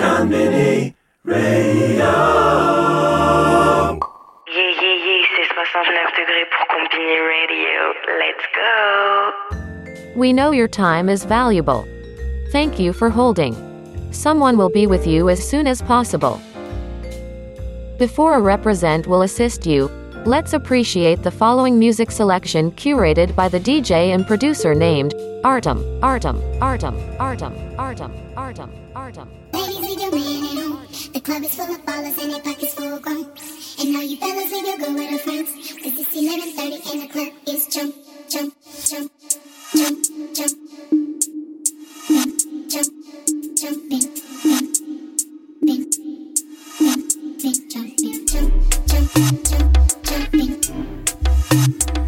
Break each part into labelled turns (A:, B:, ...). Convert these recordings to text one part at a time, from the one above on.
A: Konbini Radio.
B: Yeah, yeah, yeah, c'est 69 degrés pour Konbini Radio. Let's go.
C: We know your time is valuable. Thank you for holding. Someone will be with you as soon as possible. Before a represent will assist you, Let's appreciate the following music selection curated by the DJ and producer named Artem, Artem, Artem, Artem, Artem, Artem, Artem.
D: Ladies with your man at home. The club is full of ballers and their pockets full of grown. And now you fellas with your girl with her friends. Cause it's 11.30 and the club is jump, jump, jump, jump, jump. Jump, jump, jump, bing, bing, bing jumping, jumping, jump, jump, jump, jumping.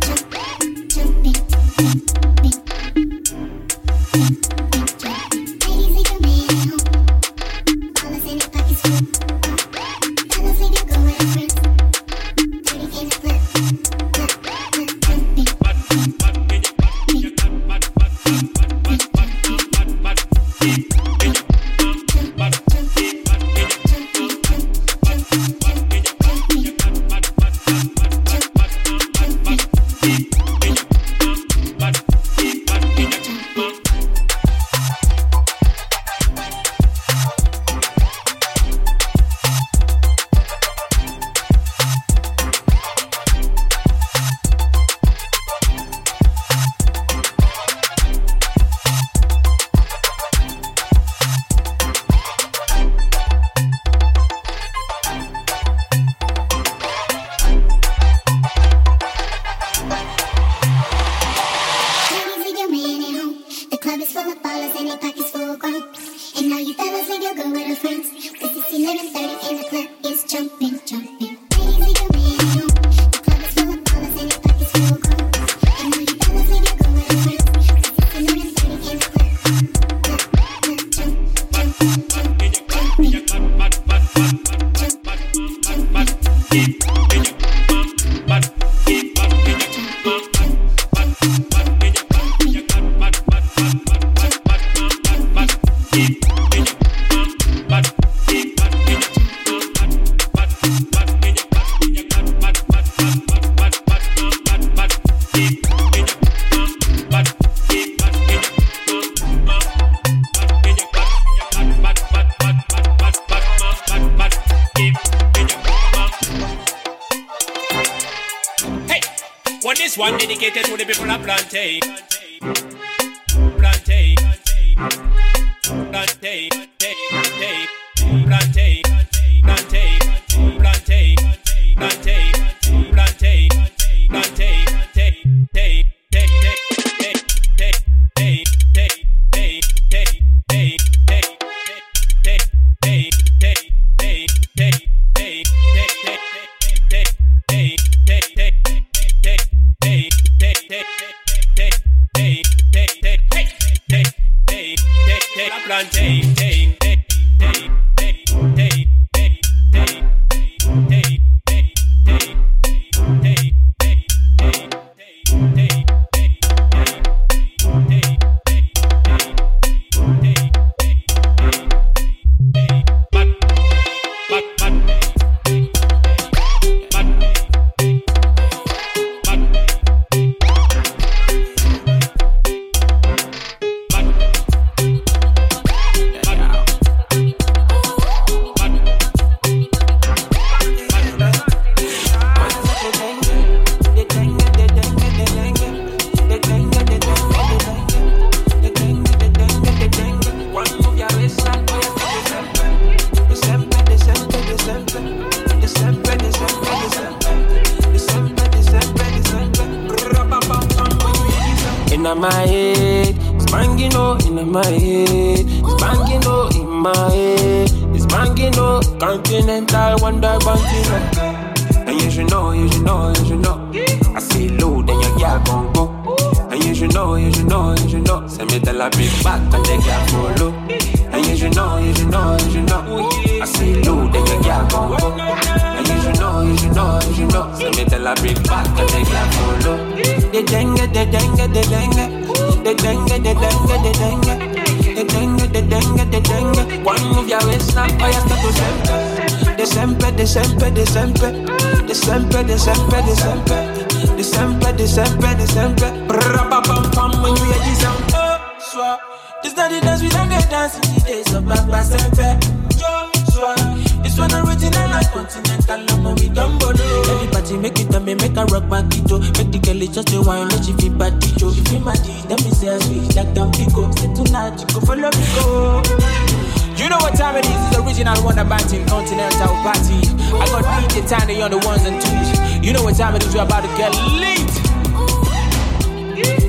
E: You know
F: what time it is, you're about to get lit.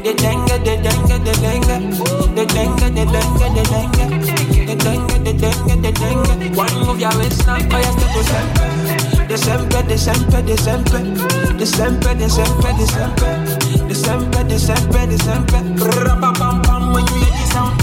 E: The denga, the denga, the denga, The denga, the denga, the denga, The denga, the denga, the denga. One move y'all now, fire step to sempe. December, December, December. December, December, December. December, December, December. Rabba bam bam when you hear this sound.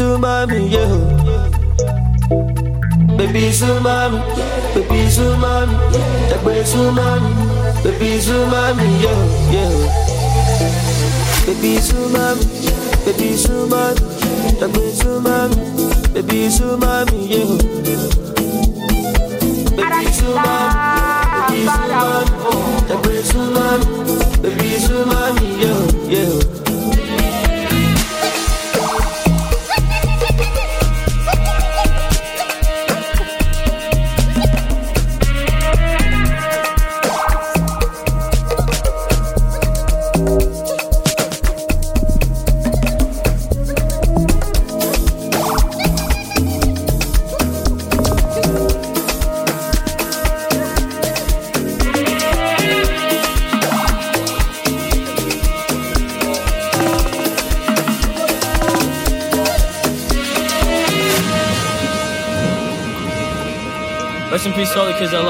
G: to
H: remind me, yeah.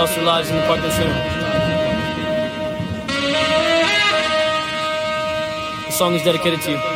H: Lost their lives in the Parkland shooting. The song is dedicated to you.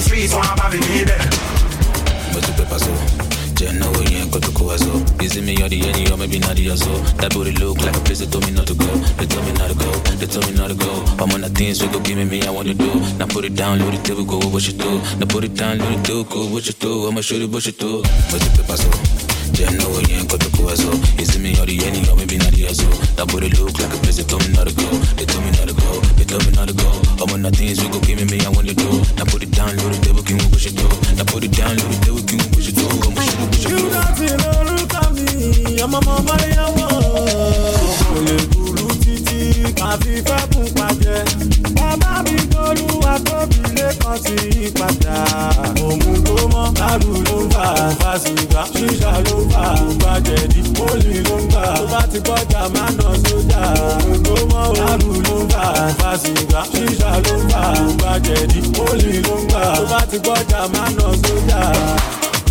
I: Tó mọ̀ wá lórí street wọn á bá mi níbẹ̀.
J: Must be paso. Yeah, no way, ain't got to go as well. Is it me or the any or maybe not the as? That booty look like a place they told me not to go. They told me not to go. They told me not to go. I'm on the things we go give me,
K: me I want to do. Now
J: put it down, load it, they will go, what you do. Now put it down, load it, they will go, what you do. I'ma shoot it, what you do. Must be paso. Yeah, no way, ain't got to go as well. Is it me or the any or maybe not the as well? That booty look like a place they told me not to go. They told me not to go. They told me not to go. I'm on the things we go give me, I want to do. Now put it down, load it, they will give me, what you do. Now put it down, load it, they will give me, what you do. I'ma shoot it, what you do.
L: láti lórúkọ mi ọmọ ọmọ báyàwó kò lè burú títí káfí fẹ́ kún pàjẹ́. Bàbá mi tolú àtọ́bí lẹ́kàn sí fà fà nà sójà òun tó mọ́ lálù ló ń fà fásigbà ṣíṣà ló ń fà gbàjẹ̀dí pólì ló ń gbà. Tó bá ti gbọ́jà má nà sójà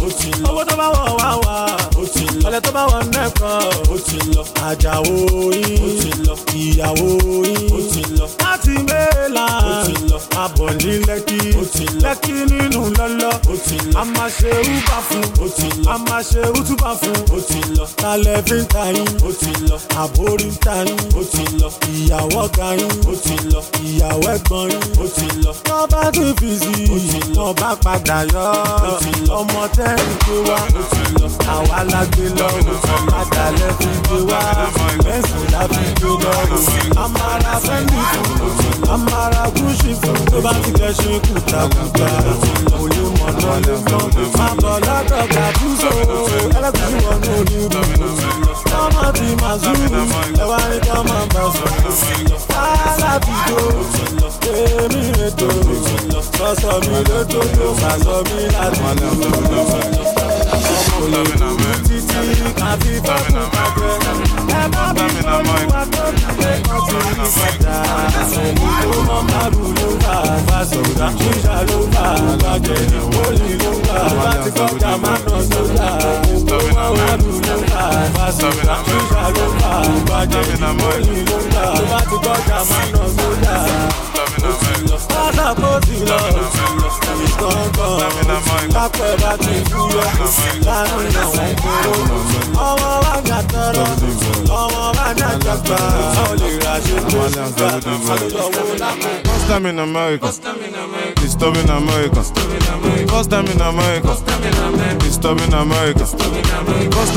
L: ó ti lọ. owó tó bá wọ̀ wá wá. ó ti lọ. ọlẹ tó bá wọ̀ nẹ́kan. ó ti lọ. àjàwó yín. ó ti lọ. ìyàwó yín. ó ti lọ. láti mẹ́la. ó ti lọ. abọ̀ ní lẹ́kí. ó ti lọ. lẹ́kí nínú lọ́lọ́. ó ti lọ. a máa ṣe úbà fún. ó ti lọ. a máa ṣe útúbà fún. ó ti lọ. talẹ̀ fi ń ta yín. ó ti lọ. àbórí ń ta yín. ó ti lọ. ìyàwó ga yín. ó ti lọ. ìyàwó ẹ̀gbọ́n yín. ó ti lọ. tọ́ba ti fi sí i. lọ. tọ́ba padà yọ. ọmọ tẹ́ ń gbé wá. ó ti lọ. àwa la gbé lọ. ó ti àdàlẹ́ fi gbé wá. bẹ́sùn la fi gbé lọ. amara fẹ́mi fún. ó ti amara gúúsì fún. tó bá ti kẹ́sìn kùtàkùtà. ó ti lọ. òye mọ̀nà lè mọ̀. máa bọ̀ lọ́dọ̀ gàdúsò. ẹlẹ́kùn wọnú oníbù. tọ́mọ ti máa zúrù. ẹ wá ní máa bá sùn. alábìdó. èmi ètò. Sọ́sọ́ mi lójó tó máa sọ mí láti títí káfí fọ́ọ̀mù pàjẹ́. ẹ má bí olúwa tó kílé kan sí ìpadà. òun ló mọ márùn ló ń bá fásọ̀dá. ṣíṣà ló ń bá ní pólì ló ń bá. bá ti kọjá má nà sódà. òun ló mọ márùn ló ń bá fásọ̀dá. ṣíṣà ló ń bá ní pólì ló ń bá. bá ti kọjá má nà sódà. Pásá kó ti lọ, ti fúyọ́, láàrin àwọn ìgboro. Ọmọ bá jà tọrọ, ọmọ bá jà jàgbá, ó lè ra ṣe tó ṣùgbà, àlùyọ̀wò lápò.
M: First time in America. It's stop in America. First time in America. In America. First time in America. In America. First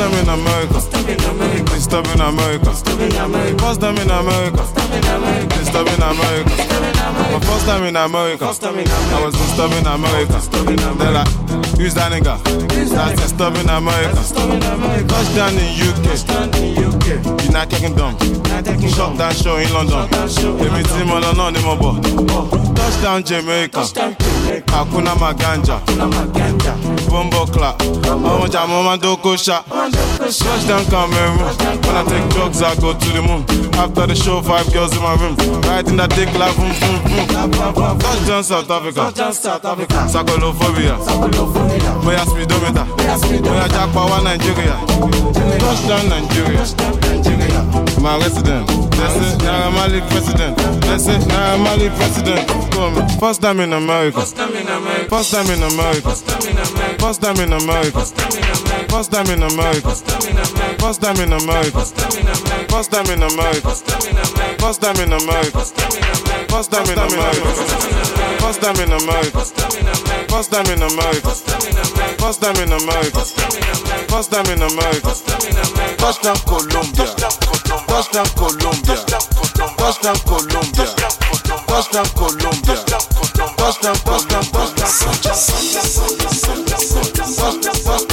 M: time in America. In America. My first time in America. I was in stop America. They're like, who's that nigga? That's in America. Touchdown in UK. United Kingdom. Shut down show in London. Èmi tí mo lọ náà ni mo bọ̀. Touchdown Jamaica. Hakuna Maganja. Bumbo clap. Your mama to go shot. Touchdown Cameroon. When I take drugs, I go to the moon. After the show, five girls in my room. Riding that dick like boom, boom, boom. Touchdown South Africa. Sakolophobia. Boya speedometer. Boya jackpot Nigeria. Touchdown Nigeria. My resident. That's it. Naira Marley president. That's it. Naira Marley president. Come on. First time in America. First time in America. First time in America. First time in America. First time in America. First time in America. First time in America. First time in America. First time in America. First time in America. First time in America. First time in America. First time in America. Touchdown Colombia. Touchdown Colombia. Touchdown Colombia. Touchdown Colombia. Touchdown, touchdown,
N: Comment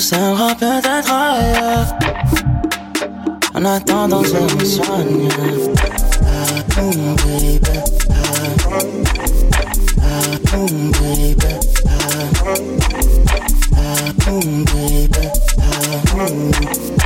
N: s'aimera peut-être ailleurs. En attendant, je me soigne. Ah, boom, baby. Ah, boom, baby. Ah, boom, baby. Ah,
A: boom.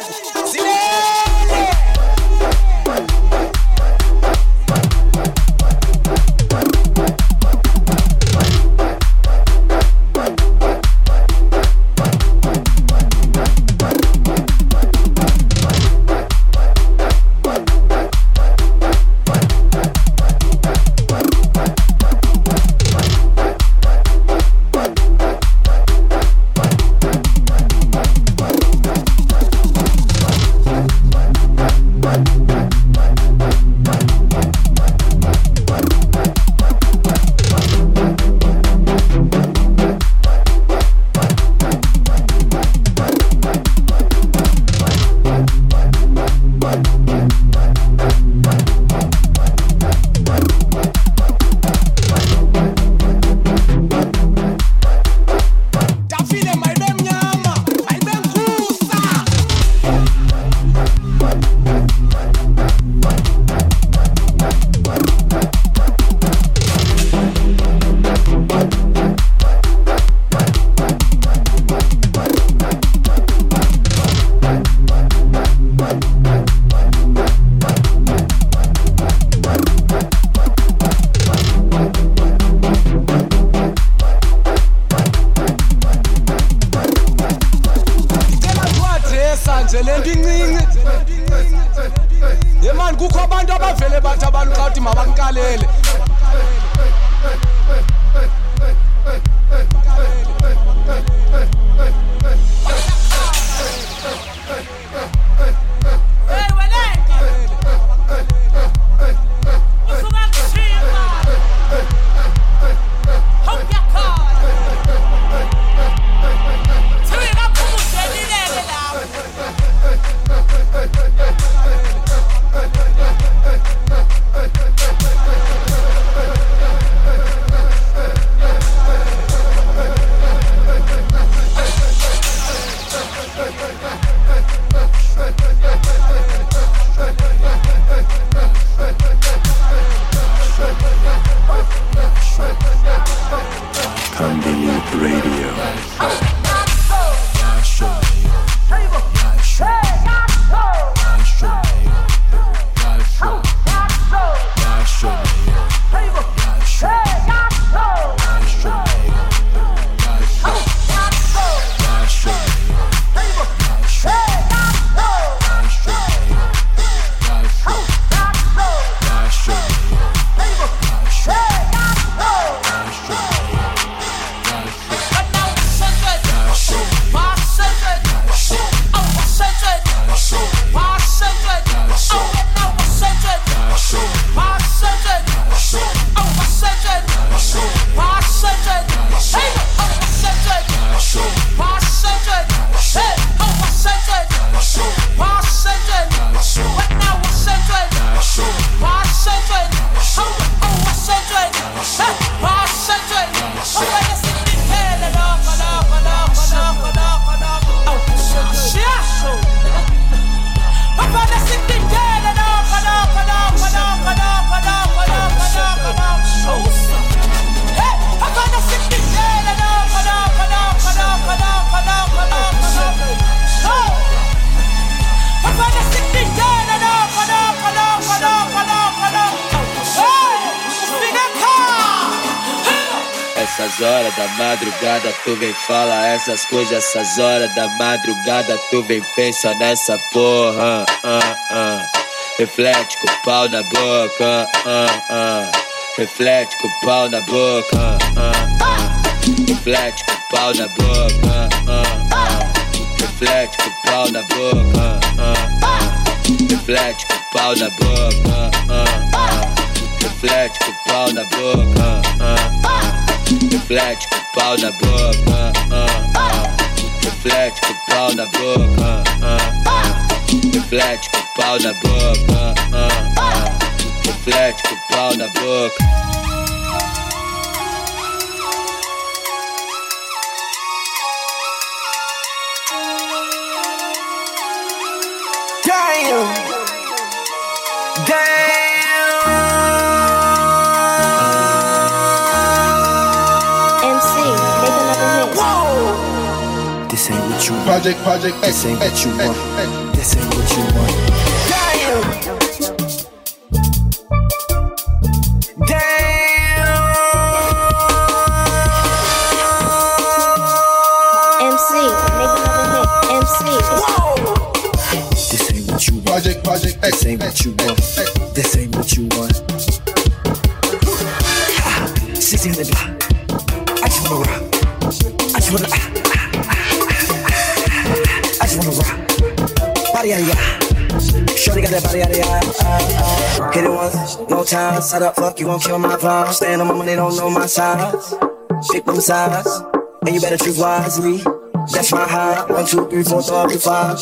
A: fogo.
O: Essas horas da madrugada tu vem fala essas coisas, essas horas da madrugada tu vem pensa nessa porra. ah, ah. Reflete com pau na boca. ah. Reflete com pau na boca. Reflete com o pau na boca. ah. Reflete com o pau na boca. Reflete com o pau na boca. Reflete com o pau na boca. Ah, ah. Reflete com o pau na boca. ah, ah. Reflete com o pau na boca. ah, ah. Reflete com o pau na boca. ah, ah. Reflete com o pau na boca.
K: Damn.
P: What you want. Project, project, this ain't what you want. Eh, eh, eh, this ain't what you want.
Q: MC, make another hit. MC.
P: This ain't what you want. Project, project, this ain't what you want. This ain't what you want. Ah, 1600 block. I just wanna rock. I just wanna. That body yada yada. Uh, uh. Hit it once, no time. Set up, fuck, you won't kill my vibe. Stand on my money, don't know my size. Big bum size, and you better choose wisely. That's my high. One, two, three, four, five, two, five.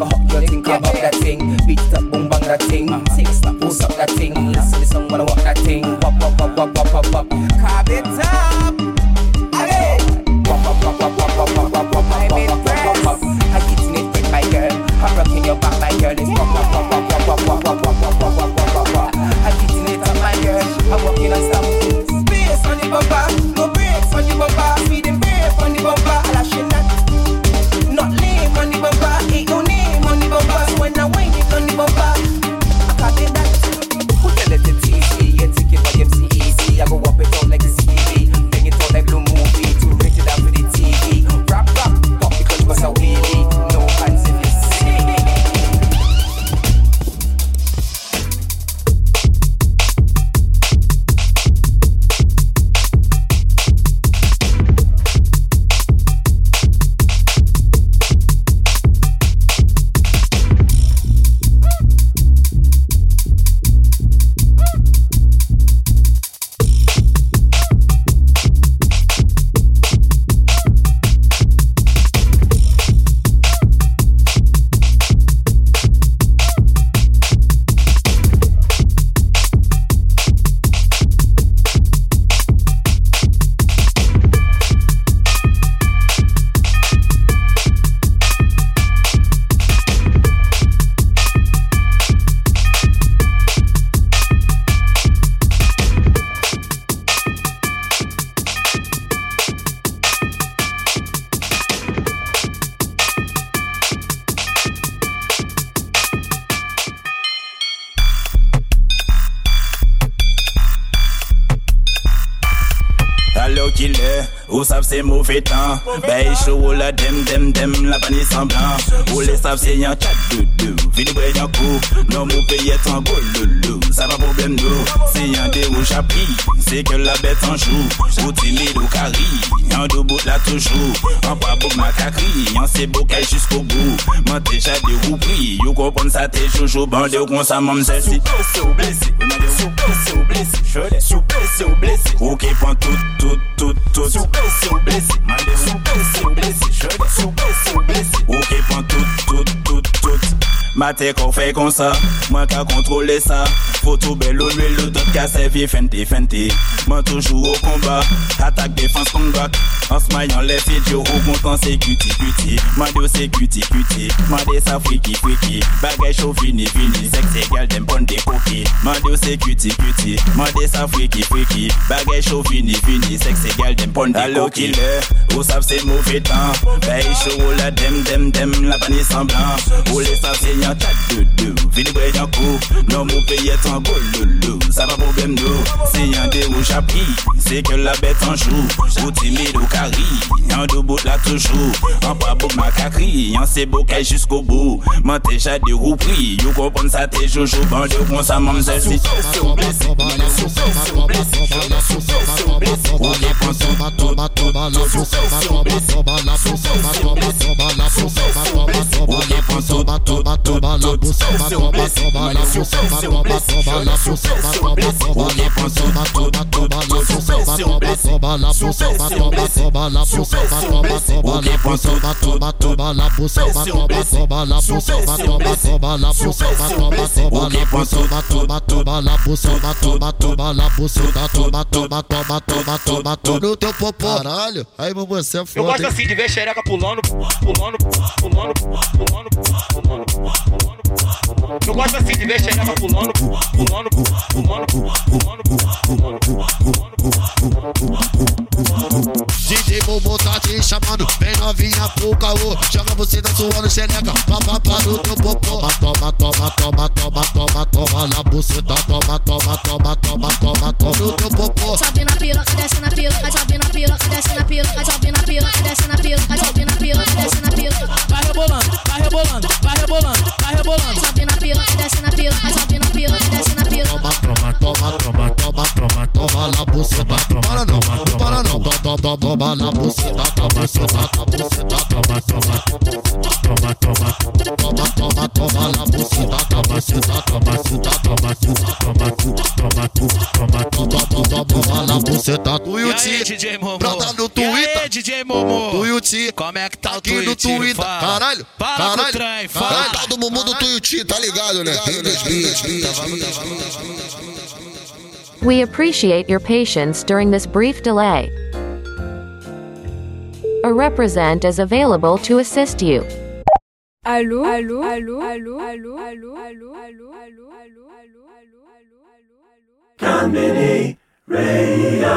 R: Hot girl thing, I got hot girl thing, come up that thing. Beat up, boom bang that thing. Uh-huh. Six slap, post up that thing. Listen to the song, wanna walk that thing. Wop wop wop wop wop wop wop. Carb it up. Ou sav se mouve tan Bay chou ou la dem dem dem La pa ni semblan Ou le sav se yon chan doudou Vini ya kou, nan mou peye tan gololo Sa pa problem nou, se yon de ou chapri Se ke la bet anjou, ou timid ou kari. Yon do bout la toujou, an pa bouk makakri Yon se bokay jiskou bou, man teja de ou pri You kompon sa te joujou, bande ou kon sa mam zelsi Soupese ou blese, soupese ou
S: blese Soupese ou blese, ou ke pon tout, tout, tout, tout. Soupe Soupese ou blese, soupese ou blese Soupese ou blese, ou ke pon tout, tout, tout, tout. Mate kon fè kon sa, mwen ka kontrole sa Foto belo nwel lo dot ka sevye fente fente. Mwen toujou ou komba, atak defans kon bak An smayan le fidyo ou kontan se kuti kuti Mwen do se kuti kuti, mwen de sa friki friki Bagay chou fini fini, seks egal dem pon de
T: koki Mwen do se kuti kuti, mwen
S: de
T: sa friki friki Bagay
S: chou fini fini, seks egal dem
T: pon de koki Alo ki le, ou
S: sav se mouve tan Bay chou ou la dem dem dem, la pani semblan Ou le sav se nyan nan Vini bwe yon kou, nan mou peye tan gololo problem nou, se yon de ou chapri Se ke la bet an chou, ou timid ou bout la toujou, an pa bouk makakri Yon se bokay jusqu'au bou, man te ou pri You kompon sa joujou, ban de sa mamzel si Sou blesi, sou blesi, sou blesi, sou blesi, sou blesi Ou li pon toma na buceta, toma, toma na buceta, toma, toma na buceta, toma, toma na buceta, toma, toma na buceta, toma, toma na buceta, toma, toma na buceta, toma, toma na buceta, toma, toma na buceta, toma, toma na buceta, toma, toma na buceta, toma, toma na buceta, toma, toma na buceta, toma, toma na buceta, toma, toma, toma, toma, toma, toma
U: no teu popó. Caralho, aí você é foda.
F: Eu
U: gosto
F: assim de ver xereca pulando, pulando, pulando, pulando, pulando, pulando. Eu gosto assim de ver chegar pulando, pulando, pulando, pulando, pulando,
U: pulando, pulando, pulando, pulando, pulando, pulando, pulando, pulando, pulando, e bobo tá te chamando, vem novinha pro caô. Joga você da sua no xereca, papapá no teu popô. Toma, toma, toma, toma, toma, toma, na buceta. Toma, toma, toma, toma, toma, toma, toma, teu toma,
V: Sobe na pila desce na piroca, sobe na pila desce na piroca, sobe
W: na pila desce na piroca, sobe na pila desce na
U: pila Vai rebolando, vai rebolando, vai rebolando, vai rebolando. Sobe na pila desce na piroca, sobe na pila desce na pila Toma, toma, toma, toma, toma, toma, toma, toma, Para não, para não, toma, toma, toma, brota no Twitter.
X: DJ Momo.
U: Tuiuti,
X: como é que tá
U: no
X: Twitter.
U: Caralho, caralho, Tuiuti, tá ligado, né?
C: We appreciate your patience during this brief delay. A represent is available to assist you.
Y: Allô Allô Allô Allô Allô Allô Allô Allô Allô Allô
Z: Konbini Radio.